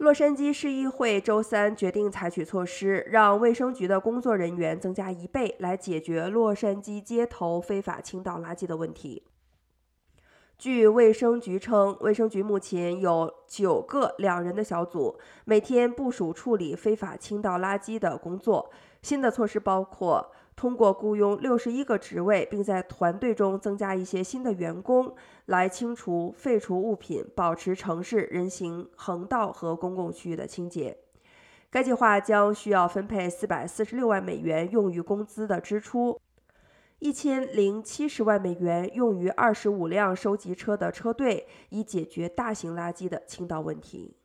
洛杉矶市议会周三决定采取措施，让卫生局的工作人员增加一倍，来解决洛杉矶街头非法倾倒垃圾的问题。据卫生局称，卫生局目前有九个两人的小组，每天部署处理非法倾倒垃圾的工作。新的措施包括。通过雇佣六十一个职位，并在团队中增加一些新的员工，来清除废除物品，保持城市人行横道和公共区域的清洁。该计划将需要分配四百四十六万美元用于工资的支出，一千零七十万美元用于二十五辆收集车的车队，以解决大型垃圾的倾倒问题。